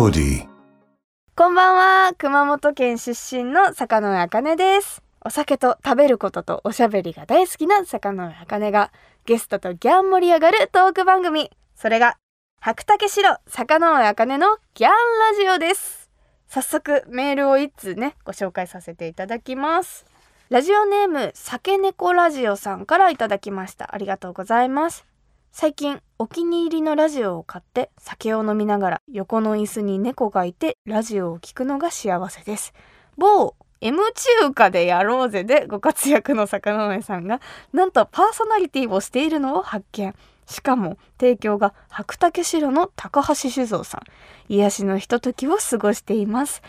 POD こんばんは。熊本県出身の坂上茜です。お酒と食べることとおしゃべりが大好きな坂上茜がゲストとギャン盛り上がるトーク番組。それが白竹城坂上茜のギャンラジオです。早速メールを一通ねご紹介させていただきます。ラジオネーム酒猫ラジオさんからいただきました。ありがとうございます。最近お気に入りのラジオを買って酒を飲みながら横の椅子に猫がいてラジオを聞くのが幸せです。某 M 中華でやろうぜでご活躍の坂上さんがなんとパーソナリティをしているのを発見。しかも提供が白竹城の高橋酒造さん。癒しのひとときを過ごしています。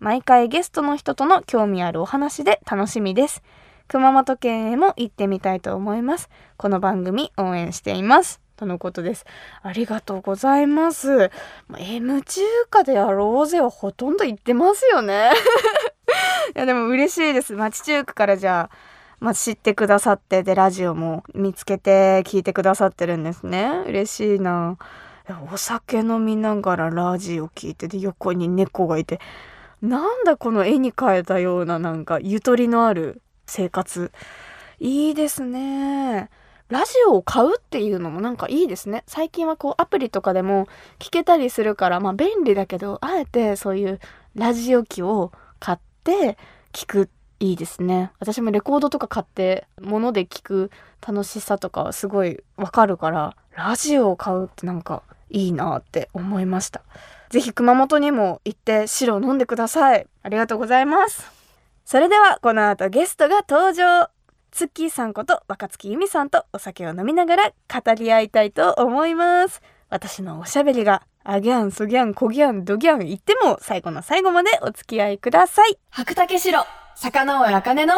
毎回ゲストの人との興味あるお話で楽しみです。熊本県へも行ってみたいと思います。この番組応援しています。とのことです。ありがとうございます。M 中華でやろうぜはほとんど行ってますよね。いやでも嬉しいです。町中華からじゃあまあ、知ってくださってでラジオも見つけて聞いてくださってるんですね。嬉しいな。いやお酒飲みながらラジオ聞いてで横に猫がいて。なんだこの絵に描いたようななんかゆとりのある生活。いいですね。ラジオを買うっていうのもなんかいいですね。最近はこうアプリとかでも聞けたりするからまあ便利だけどあえてそういうラジオ機を買って聞くいいですね。私もレコードとか買って物で聞く楽しさとかすごいわかるからラジオを買うってなんかいいなって思いました。ぜひ熊本にも行って白を飲んでください。ありがとうございます。それではこの後ゲストが登場ツッキーさんこと若月由美さんとお酒を飲みながら語り合いたいと思います私のおしゃべりがあギャン、ソギャン、コギャン、ドギャン言っても最後の最後までお付き合いください。白竹城、坂上茜の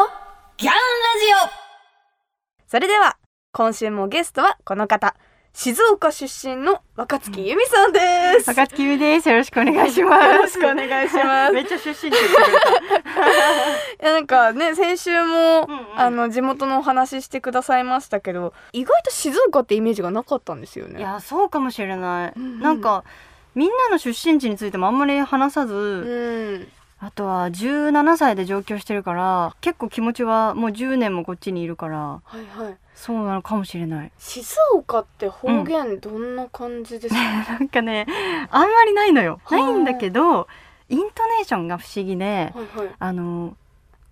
ギャンラジオそれでは、今週もゲストはこの方。静岡出身の若月由美さんです。赤月由美です。よろしくお願いします。よろしくお願いしますめっちゃ出身地 いやなんかね先週も、うんうんあの地元のお話ししてくださいましたけど意外と静岡ってイメージがなかったんですよた。ね。いや、そうかもしれない。うんうんなんか、みんなの出身地についてもあんまり話さず、うんあとは17歳で上京してるから、結構気持ちはもう10年もこっちにいるから、はいはい。そうなのかもしれない。静岡って方言どんな感じですか、なんかね、あんまりないのよ。はないいんだけど、イントネーションが不思議で、はいはい。あの、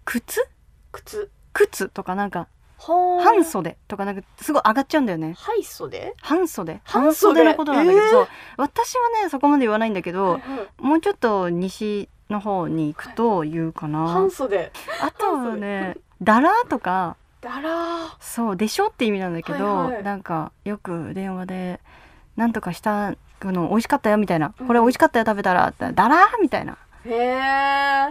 靴？靴。靴とかなんか、は半袖とかなんかすごい上がっちゃうんだよね。半袖？半袖？半袖のことなんだけど、えー？私はねそこまで言わないんだけど、はいはい。もうちょっと西の方に行くと言うかな、半袖。あとはねだらとかだらそうでしょって意味なんだけど、はいはい。なんかよく電話で「なんとかしたの美味しかったよ」みたいな「うん。これ美味しかったよ食べたら」って「だら」みたいな。へえ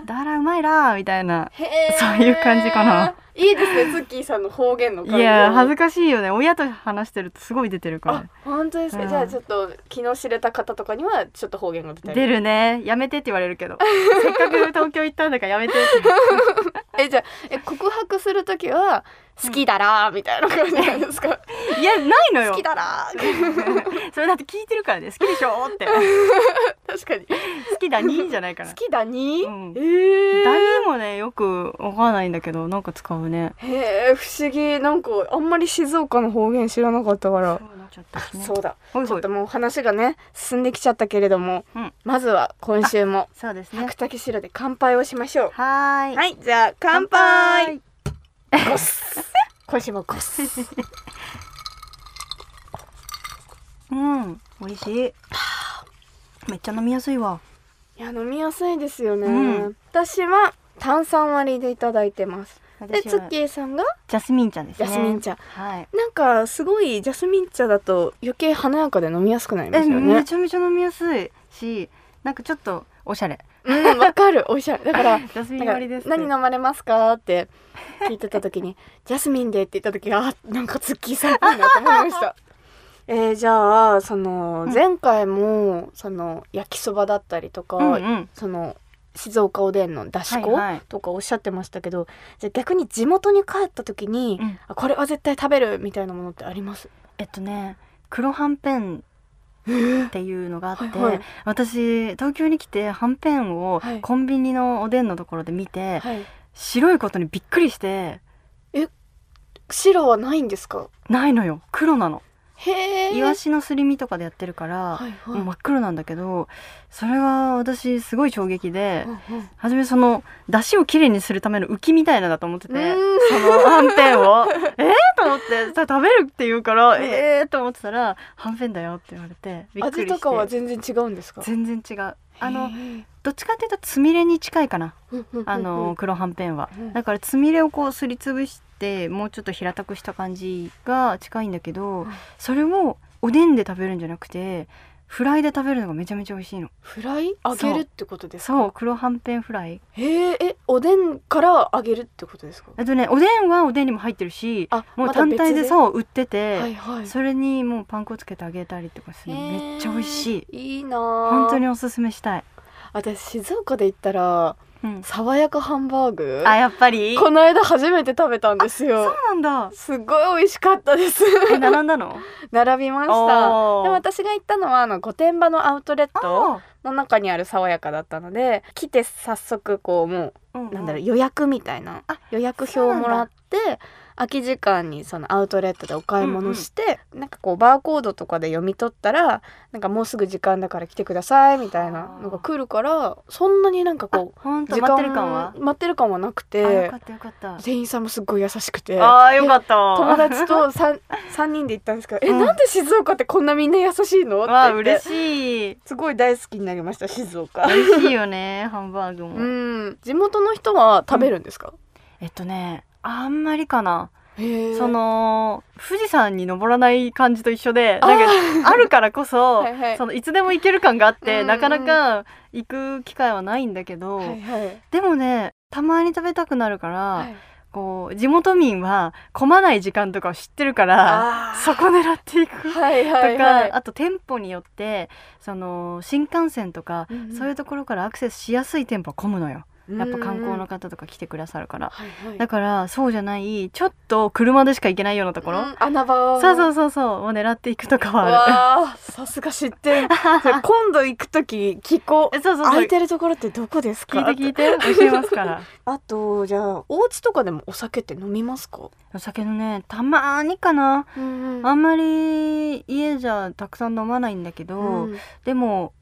「だらうまいら」みたいな。そういう感じかな。いいですねツッキーさんの方言のいや恥ずかしいよね。親と話してるとすごい出てるから。あ本当ですか、うん。じゃあちょっと昨日知れた方とかにはちょっと方言が出たり。出るね。やめてって言われるけど。せっかく東京行ったんだからやめてって えじゃあえ告白する時は好きだらーみたいな感じなんですか、いやないのよ。好きだらー。それだって聞いてるからね。好きでしょって。確かに。好きだにじゃないから。好きだに、うん。えー、だにもねよくわかんないんだけどなんか使うね。へえ不思議。なんかあんまり静岡の方言知らなかったから。そうだ。ちょっともう話がね進んできちゃったけれども、うん。まずは今週もそうですね。白竹城で乾杯をしましょう。はーい。はいじゃあ乾杯。ゴス今週もゴス。うん美味しい。めっちゃ飲みやすいわ。いや飲みやすいですよね、うん。私は炭酸割りでいただいてます。でツッキーさんが？ジャスミン茶ですね。ジャスミン茶。はい。なんかすごいジャスミン茶だと余計華やかで飲みやすくなりまえすよね。めちゃめちゃ飲みやすいしなんかちょっとおしゃれうんわかる。おしゃれだからジャスミなんかン割りです何飲まれますかって聞いてた時に「ジャスミンで」って言った時あなんかツッキーさんっぽいなと思いました。えー、じゃあそのうん。前回もその焼きそばだったりとか、うんうん。その静岡おでんのだし粉、はいはい。とかおっしゃってましたけどじゃあ逆に地元に帰った時に、うん。あこれは絶対食べるみたいなものってあります？えっとね黒はんぺんっていうのがあって、はいはい。私東京に来てはんぺんをはい。コンビニのおでんのところで見て、はい。白いことにびっくりして白はないんですか？ないのよ。黒なのイワシのすり身とかでやってるから、はいはい。もう真っ黒なんだけどそれが私すごい衝撃で、うんうん。初めその出汁をきれいにするための浮きみたいなのだと思ってて、うん。そのはんぺんを。えー、と思って食べるって言うから、うん。えー？と思ってたらはんぺんだよって言われてびっくりして。味とかは全然違うんですか？全然違うあのどっちかっていうとつみれに近いかな。あの黒はんぺんは。うん。だからつみれをこうすりつぶしてもうちょっと平たくした感じが近いんだけどうん。それをおでんで食べるんじゃなくてフライで食べるのがめちゃめちゃ美味しいの。フライ？揚げるってことですか？そう。黒はんぺんフライ。へええおでんから揚げるってことですか？あとねおでんはおでんにも入ってるしあもう単体でそう売ってて、はいはい。それにもうパン粉つけてあげたりとかするの。めっちゃ美味しい。いいいなあ本当におすすめしたい、私静岡で行ったらうん、爽やかハンバーグ？あやっぱり？この間初めて食べたんですそうよなんだ。すっごい美味しかったです。え並んだの？並びました。おー。でも私が行ったのはあの御殿場のアウトレットあの中にある爽やかだったので来て早速こうもーうなんだろう予約みたいな。あ予約表をもらって空き時間にそのアウトレットでお買い物して、なんかこうバーコードとかで読み取ったらなんかもうすぐ時間だから来てくださいみたいなのが来るからそんなになんかこう本当待ってる感は？待ってる感はなくてかったよかった。店員さんもすっごい優しくて。あーよかった。友達と 3, 三人で行ったんですけど「えうん。なんで静岡ってこんなみんな優しいの?」って言嬉しい。すごい大好きになりました静岡。美味しいよねハンバーグも、うん。地元の人は食べるんですか、えっとねあんまりかな。その富士山に登らない感じと一緒であなんかあるからこそ はいはい。そのいつでも行ける感があって、うんなかなか行く機会はないんだけど、はいはい。でもねたまに食べたくなるから、はい。こう地元民は混まない時間とかを知ってるからそこ狙っていく。はいとか、はい。はいあと店舗によってその新幹線とか、うんうん。そういうところからアクセスしやすい店舗は混むのよやっぱ観光の方とか来てくださるから、はいはい。だからそうじゃないちょっと車でしか行けないようなところ、うん穴場を。そうそうそうそう。を狙っていくとかはあわあさすが知ってる 今度行く時聞こう。るそうそう空いてるところってどこですか？聞いて聞いて。教えますから。あとじゃあお家とかでもお酒って飲みますか、お酒のねたまーにかな。うん。あんまり家じゃたくさん飲まないんだけど、うん。でも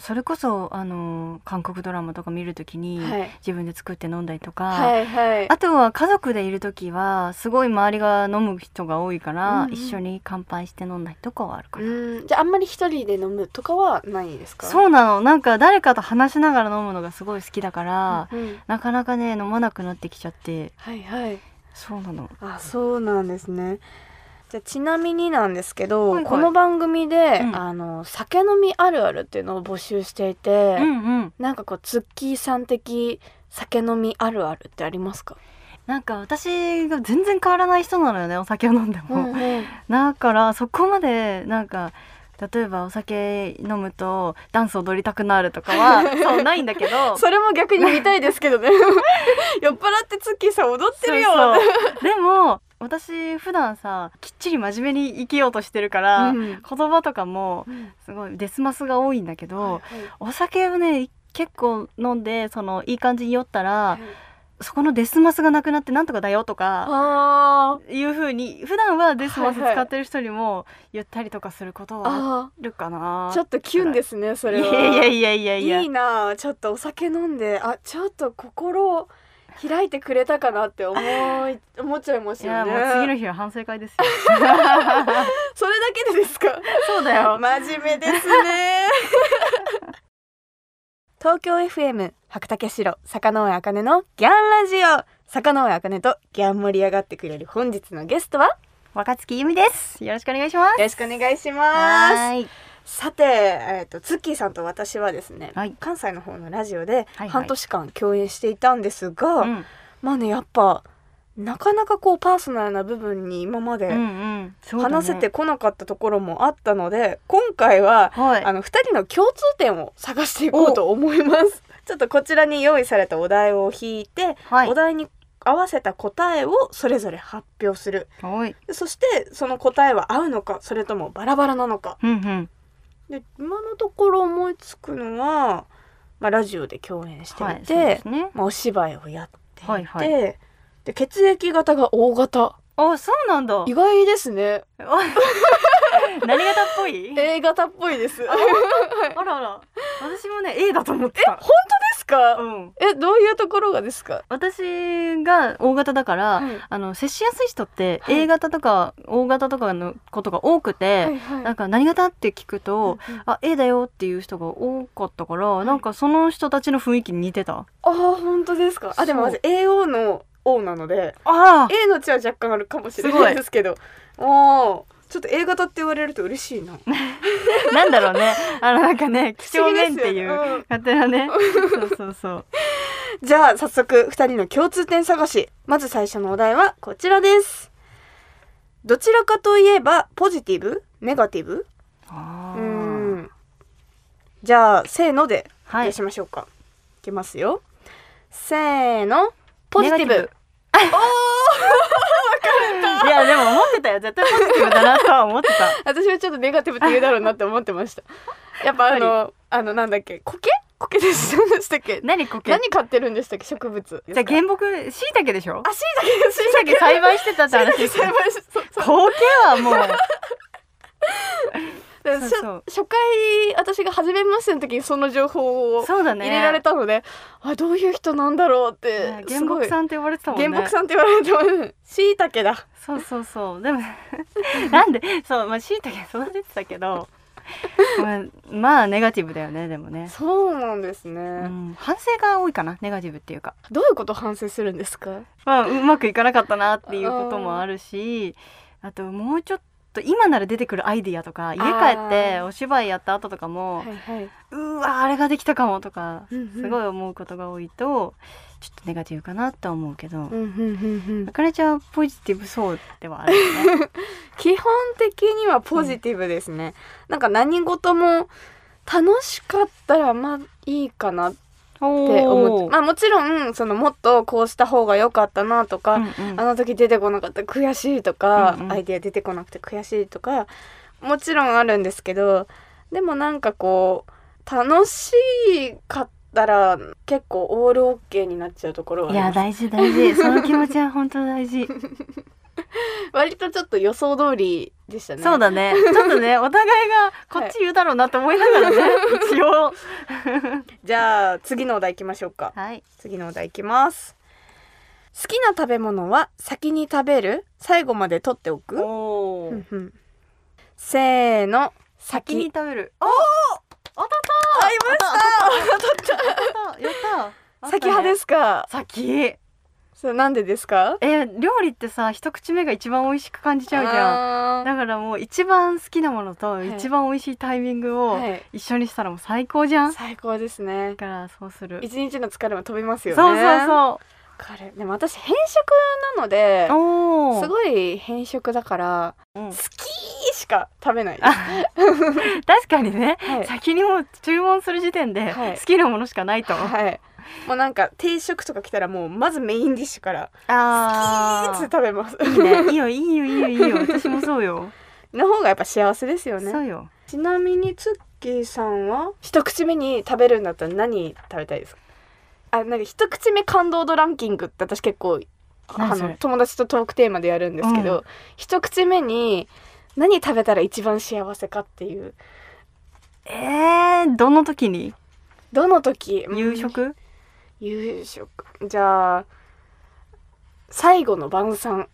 それこそあの韓国ドラマとか見るときに、はい。自分で作って飲んだりとか、はいはい。あとは家族でいる時はすごい周りが飲む人が多いから、うんうん。一緒に乾杯して飲んだりとかはあるかな、うん。じゃああんまり一人で飲むとかはないですか？そうなの。なんか誰かと話しながら飲むのがすごい好きだから、うん。なかなかね飲まなくなってきちゃって。はいはい。そうなの。あそうなんですねじゃあちなみになんですけど、はいはい。この番組で、うん。あの酒飲みあるあるっていうのを募集していて、うんうん。なんかこうツッキーさん的酒飲みあるあるってありますか、なんか私が全然変わらない人なのよねお酒を飲んでも、うんだからそこまでなんか例えばお酒飲むとダンス踊りたくなるとかは そうないんだけど。それも逆に見たいですけどね。酔っ払ってツッキーさん踊ってるよ。でも私普段さきっちり真面目に生きようとしてるから、うん。言葉とかもうん。すごいデスマスが多いんだけど、はいはい。お酒をね結構飲んでそのいい感じに酔ったら、はい。そこのデスマスがなくなってなんとかだよとかいう風に普段はデスマスはいはい使ってる人にも言ったりとかすることはああるかな。ー。ちょっとキュンですねそれは。いやいやいやいやいや。いいなあちょっとお酒飲んであちょっと心開いてくれたかなって思い思っちゃいますいやよねもう次の日は反省会ですよ。それだけでですか？そうだよ。真面目ですね。東京 FM 白竹城坂上茜のギャンラジオ。坂上茜とギャン盛り上がってくれる本日のゲストは？よ若月由美です。よろしくお願いします。ろしくお願いします。はいさて、えー、とツッキーさんと私はですね、はい。関西の方のラジオではい半年間共演していたんですが、うん。まあねやっぱなかなかこうパーソナルな部分に今まで話せてこなかったところもあったので、今回ははい。あの2人の共通点を探していこうと思います。ちょっとこちらに用意されたお題を引いて、はい。お題に合わせた答えをそれぞれ発表する。はい。そしてその答えは合うのかそれともバラバラなのか。うんうんで今のところ思いつくのは、まあ、ラジオで共演していて、はいね。まあ、お芝居をやっていて、はいはい。で血液型が O 型あそうなんだ。意外ですね。何型っぽい？A 型っぽいです。あらあら。私もね A だと思ってた。本当ですか、うん。えどういうところがですか？私が O 型だから、はい。あの接しやすい人ってはい。A 型とか O 型とかのことが多くて、はいはい。なんか何型って聞くと、うんうん。あ A だよっていう人が多かったから、なんかその人たちの雰囲気に似てた？あー本当ですか？あでも AO の O なのであ A の血は若干あるかもしれないですけど。おーちょっと A 型って言われると嬉しいな。あ なんだろうね。あのなんかね 几帳面っていう勝手なね。そうそうそう。じゃあ早速2人の共通点探し。まず最初のお題はこちらです。どちらかといえばポジティブ？ネガティブ？うん。じゃあせーのではい。出しましょうか、い、きますよ。せーの。ポジティブネガテいやでも思ってたよ。絶対ポジティブだなとは思ってた。私はちょっとネガティブって言うだろうなって思ってました。やっぱあのあのなんだっけ？苔苔 でしたっけ？何こけ何飼ってるんでしたっけ？植物じゃあ原木しいたけでしょ？あ、しいたけ、しいたけ栽培してたって話ですよ。栽培しそうそう。こけはもう 初初回私が初めましての時にその情報を入れられたので、あどういう人なんだろうってね原木さんって呼ばれてたもんね。原木さんって言われてますしいたけだ。そうそうそう。でも なんでそうまあしいたけ育ててたけど まあ、まあネガティブだよねでもね、そうなんですね、うん、反省が多いかなネガティブっていうか、どういうこと反省するんですか？まあ、うまくいかなかったなっていうこともあるしあともうちょっと今なら出てくるアイディアとか家帰ってお芝居やった後とかもはいはい。うわあれができたかもとかうんうん。すごい思うことが多いとちょっとネガティブかなとは思うけどうんうんうんうん。あかねちゃんはポジティブそうではあるよね。基本的にはポジティブですね、なんか何事も楽しかったらまあいいかなって思ってまあもちろんそのもっとこうした方が良かったなとか、うんうん。あの時出てこなかった悔しいとか、うんうん。アイデア出てこなくて悔しいとかもちろんあるんですけどでもなんかこう楽しかったら結構オールオッケーになっちゃうところはいや大事大事。その気持ちは本当大事。割とちょっと予想通りでしたね。そうだね。ちょっとね お互いがこっち言うだろうなと思いながらね、一応。じゃあ次のお題いきましょうか。はい。次のお題いきます。好きな食べ物は先に食べる？最後まで取っておく？おうんうん。せーの。先に。食べる。おお当たった。合いました。当たった。やった。先派ですすか？先それなんでですか？え料理ってさ一口目が一番美味しく感じちゃうじゃん。ゃだからもう一番好きなものとい。一番美味しいタイミングをはい。一緒にしたらもう最高じゃん、だ最高ですね。からそうする。一日の疲れも飛びますよね。そうそうそう。これでも私偏食なのですごい偏食だからうん。好きしか食べない。確かにね、はい。先にもう注文する時点ではい。好きなものしかないと、はいもうなんか定食とか来たらもうまずメインディッシュからあいつ食べます。いいね。いいよいいよいいよ。いいよ 私もそうよ。の方がやっぱ幸せですよね。そうよ。ちなみにツッキーさんは一口目に食べるんだったら何食べたいですか？あなんか一口目感動度ランキングって私結構あの友達とトークテーマでやるんですけど、う一口目に何食べたら一番幸せかっていう。えー、どの時に？どの時？うん。夕食、夕食。じゃあ最後の晩餐。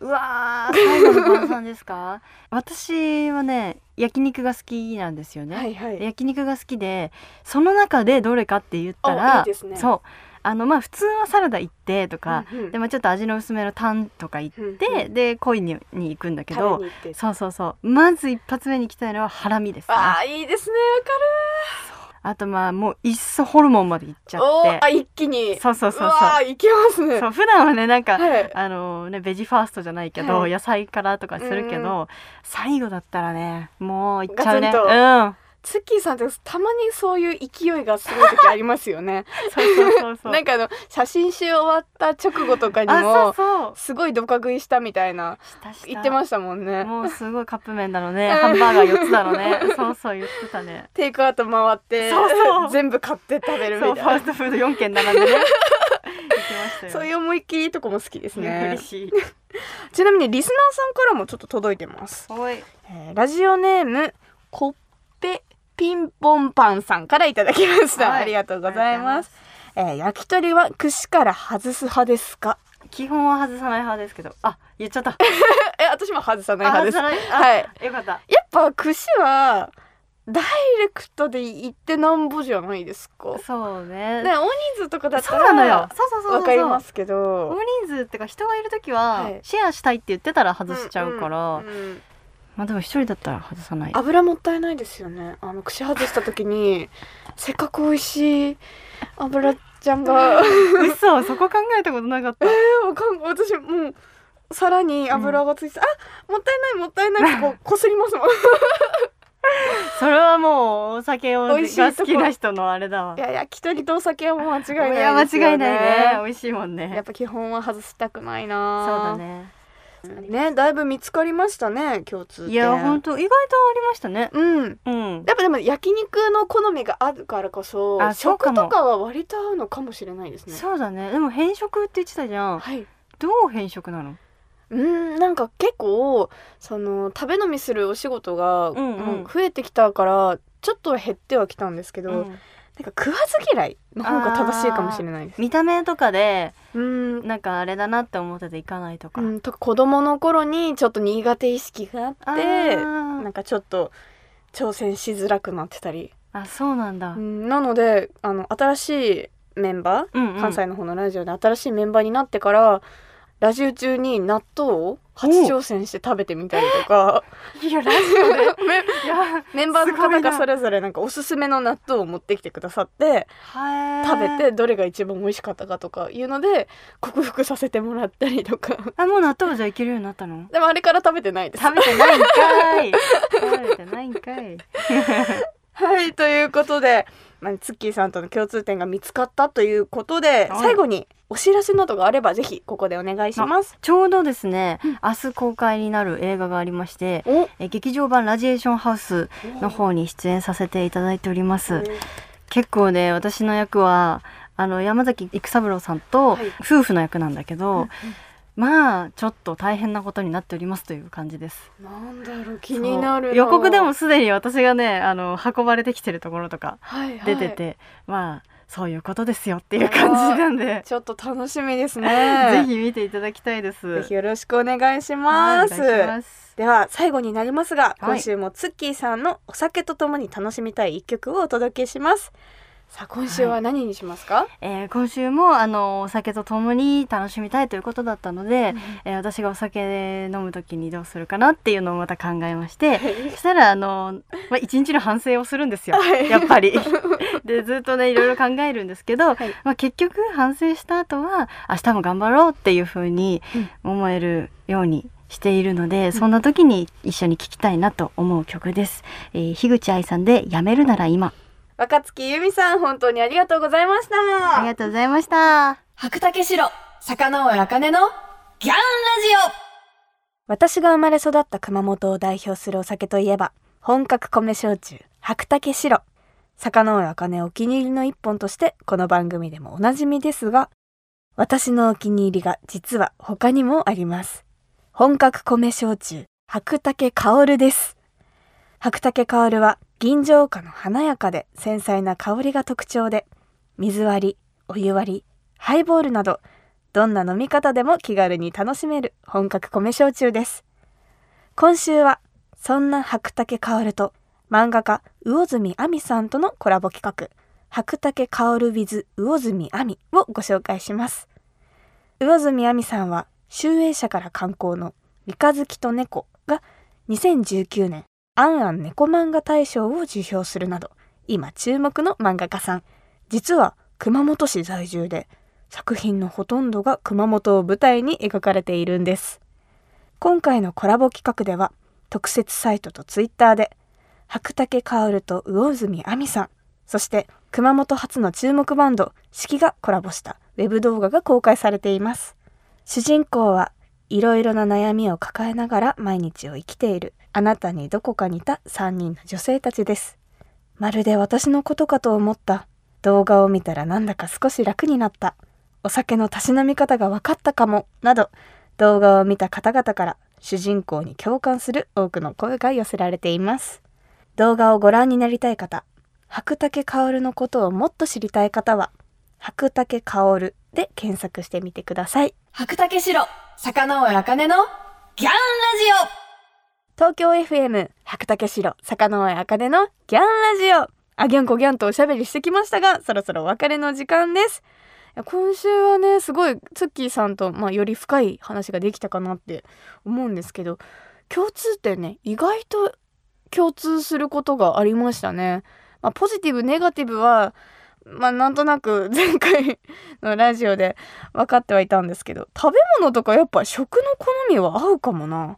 うわー最後の晩餐ですか？私はね焼肉が好きなんですよね、はいはい。焼肉が好きでその中でどれかって言ったあらいいですね。そう。あのまあ普通はサラダ行ってとか、うんうん。でまあちょっと味の薄めのタンとか行って、うんうん。で恋にに行くんだけどそうそうそう。まず一発目に行きたいのはハラミですね。あーいいですねあとまあもういっそホルモンまで行っちゃって。あ一気に。そうそうそうわそう。ーいきますね。そう普段はねなんか、はい。あのねベジファーストじゃないけど、はい。野菜からとかするけど、最後だったらねもういっちゃうね。うんツッキーさんってたまにそういう勢いがすごい時ありますよね。なんかあの写真集終わった直後とかにもすごいドカ食いしたみたいな言ってましたもんね。もうすごいカップ麺だろうね。ハンバーガー4つだろうね。そうそう言ってたね。テイクアウト回って全部買って食べるみたいな。ァーストフード4軒並んでね。そういう思いっきりとこも好きですね。嬉しい。ちなみにリスナーさんからもちょっと届いてます、えーラジオネームコッペピンポンパンさんからいただきました、はい。ありがとうございます。えー焼き鳥は串から外す派ですか？基本は外さない派ですけど。あ言っちゃった。え私も外さない派です。はい？あよかった。やっぱ串はダイレクトで行ってなんぼじゃないですか。そうね。ね大人数とかだったそうなのよ。らそうそうそう。わかりますけど。大人数ってか人がいる時は、はい。シェアしたいって言ってたら外しちゃうから、んんうんまあでも一人だったら外さない。油もったいないですよね。あの串外した時にせっかく美味しい油ちゃんが嘘そこ考えたことなかった。えー、わかん私もうさらに油がついて、あもったいないもったいないってこう こすりますもん。それはもうお酒をが好きな人のあれだわ。いや焼き鳥とお酒はもう間違いないですよ、ね、いや間違いないね。美味しいもんね。やっぱ基本は外したくないそうなだねねだいぶ見つかりましたね共通点。いや本当意外とありましたね。うん。うん。やっぱでも焼肉の好みがあるからこそあ食とかは割と合うのかもしれないですね。そうだね。でも変色って言ってたじゃん。はい。どう変色なの？うんなんか結構その食べ飲みするお仕事が、うんうん。もう増えてきたからちょっとは減ってはきたんですけど、うんなんか食わず嫌いの方が正しいかもしれないです。見た目とかでうん。なんかあれだなって思ってていかないとか、うん、とか子供の頃にちょっと苦手意識がああってー。なんかちょっと挑戦しづらくなってたり、あそうなんだ、うん、なのであの新しいメンバー、うんうん。関西の方のラジオで新しいメンバーになってからラジオ中に納豆を初挑戦して食べてみたりとか。いやラジオで。メンバーの方がそれぞれなんかおすすめの納豆を持ってきてくださって食べてどれが一番美味しかったかとかいうので克服させてもらったりとか。あもう納豆じゃいけるようになったの？でもあれから食べてないです。食べてないんかい。食べてないんかいはいということで、まあ、ツッキーさんとの共通点が見つかったということで、はい。最後にお知らせなどがあればぜひここでお願いします。ちょうどですね、うん明日公開になる映画がありましておえ劇場版ラジエーションハウスの方に出演させていただいております。結構ね私の役はあの山崎育三郎さんとはい。夫婦の役なんだけど、うんまあちょっと大変なことになっておりますという感じです。なんだろう気になる予告でもすでに私がねあの運ばれてきてるところとかはいはい。出てて、まあそういうことですよっていう感じなんで。ちょっと楽しみですね。ぜひ見ていただきたいです。ぜひよろしくお願いしはます。いお願いします。では最後になりますが、はい。今週もツッキーさんのお酒とともに楽しみたい一曲をお届けします。さあ今週は何にしますか？えー今週もあのお酒とともに楽しみたいということだったので、えー私がお酒飲む時にどうするかなっていうのをまた考えましてそしたらあの、まあ、一日の反省をするんですよはい。やっぱり。でずっとねいろいろ考えるんですけど、はい。まあ、結局反省した後は明日も頑張ろうっていう風に思えるようにしているので、そんな時に一緒に聴きたいなと思う曲です。えー、樋口愛さんで「やめるなら今若月由美さん本当にありがとうございました。」ありがとうございました。白竹城坂上茜のギャンラジオ私が生まれ育った熊本を代表するお酒といえば本格米焼酎白竹城坂上茜お気に入りの一本としてこの番組でもおなじみですが私のお気に入りが実は他にもあります本格米焼酎白竹薫です白竹薫は銀醸花の華やかで繊細な香りが特徴で水割りお湯割りハイボールなどどんな飲み方でも気軽に楽しめる本格米焼酎です。今週はそんな白竹薫と漫画家魚住亜美さんとのコラボ企画白竹薫 with 魚住亜美をご紹介します。魚住亜美さんは集英社から刊行の三日月と猫が2019年アンアン猫漫画大賞を受賞するなど今注目の漫画家さん。実は熊本市在住で作品のほとんどが熊本を舞台に描かれているんです。今回のコラボ企画では特設サイトとツイッターで白竹薫と魚住亜美さんそして熊本発の注目バンド四季がコラボしたウェブ動画が公開されています。主人公はいろいろな悩みを抱えながら毎日を生きている。あなたにどこか似た3人の女性たちです。まるで私のことかと思った。動画を見たらなんだか少し楽になった。お酒のたしなみ方が分かったかも。など動画を見た方々から主人公に共感する多くの声が寄せられています。動画をご覧になりたい方白竹薫のことをもっと知りたい方は白竹薫で検索してみてください。白竹城坂上茜のギャンラジオ。東京 FM 白竹城坂上茜のギャンラジオ。あギャンコギャンとおしゃべりしてきましたがそろそろお別れの時間です。今週はねすごいツッキーさんと、まあ、より深い話ができたかなって思うんですけど共通点ね意外と共通することがありましたね。まあ、ポジティブネガティブはまあなんとなく 前回のラジオで分かってはいたんですけど食べ物とかやっぱ食の好みは合うかもな。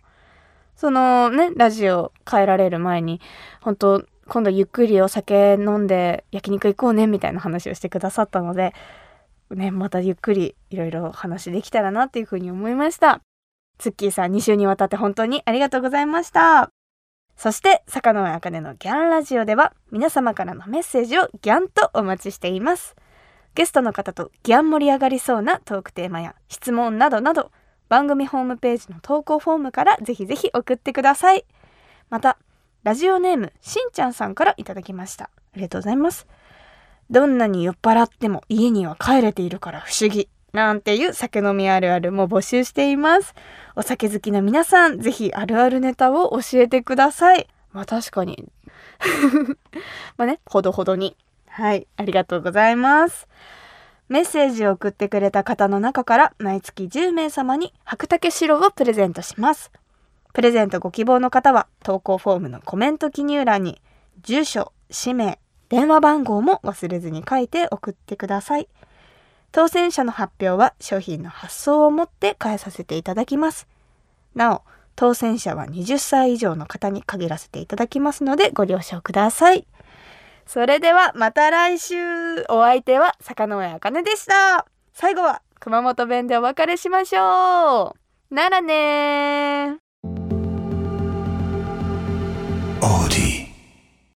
そのねラジオ変えられる前に本当今度ゆっくりお酒飲んで焼肉行こうねみたいな話をしてくださったのでね、またゆっくりいろいろ話できたらなっていうふうに思いました。ツッキーさん2週にわたって本当にありがとうございました。そして、坂上茜のギャンラジオでは皆様からのメッセージをギャンとお待ちしています。ゲストの方とギャン盛り上がりそうなトークテーマや質問などなど番組ホームページの投稿フォームからぜひぜひ送ってください。また、ラジオネームしんちゃんさんからいただきました。ありがとうございます。どんなに酔っ払っても家には帰れているから不思議。なんていう酒飲みあるあるも募集しています。お酒好きな皆さん、ぜひあるあるネタを教えてください。まあ確かに。まあね、ほどほどに。はい、ありがとうございます。メッセージを送ってくれた方の中から毎月10名様に白竹白をプレゼントします。プレゼントご希望の方は投稿フォームのコメント記入欄に住所、氏名、電話番号も忘れずに書いて送ってください。当選者の発表は商品の発送をもって変えさせていただきます。なお、当選者は20歳以上の方に限らせていただきますのでご了承ください。それではまた来週お相手は坂上茜でした。最後は熊本弁でお別れしましょう。ならね